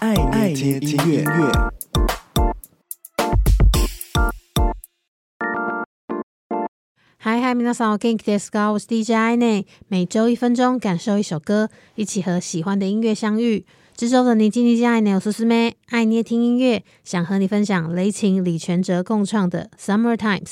爱捏听音乐。嗨嗨，皆さん、お元気ですか？我是 DJ 爱内，每周一分钟，感受一首歌，一起和喜欢的音乐相遇。 这周的你叽你叽，爱捏我是思妹，爱捏听音乐，想和你分享雷擎李权哲共创的《Summer Times》。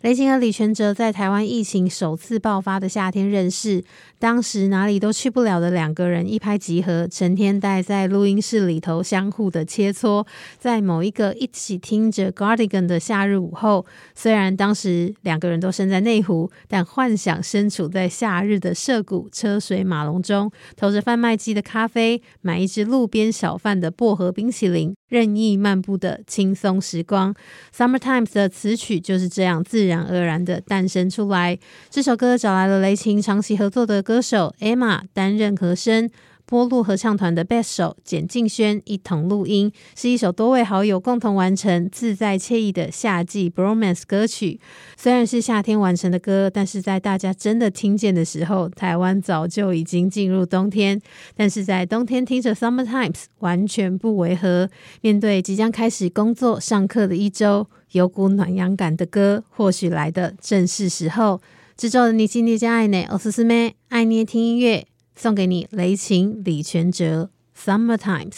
雷擎和李权哲在台湾疫情首次爆发的夏天认识，当时哪里都去不了的两个人一拍即合，成天待在录音室里头相互的切磋，在某一个一起听着 Guardian 的夏日午后，虽然当时两个人都身在内湖，但幻想身处在夏日的涩谷车水马龙中，投着贩卖机的咖啡，买一支。路边小贩的薄荷冰淇淋，任意漫步的轻松时光。Summer Times 的词曲就是这样自然而然的诞生出来。这首歌找来了雷琴长期合作的歌手 Emma 担任和声。波路合唱团的贝斯手简敬轩一同录音，是一首多位好友共同完成、自在惬意的夏季 Bromance 歌曲。虽然是夏天完成的歌，但是在大家真的听见的时候，台湾早就已经进入冬天。但是在冬天听着 Summer Times 完全不违和。面对即将开始工作、上课的一周，有股暖阳感的歌，或许来的正是时候。制作的你叽你叽，爱捏，我是思妹，爱捏听音乐。送给你雷琴李全哲《Summer Times》。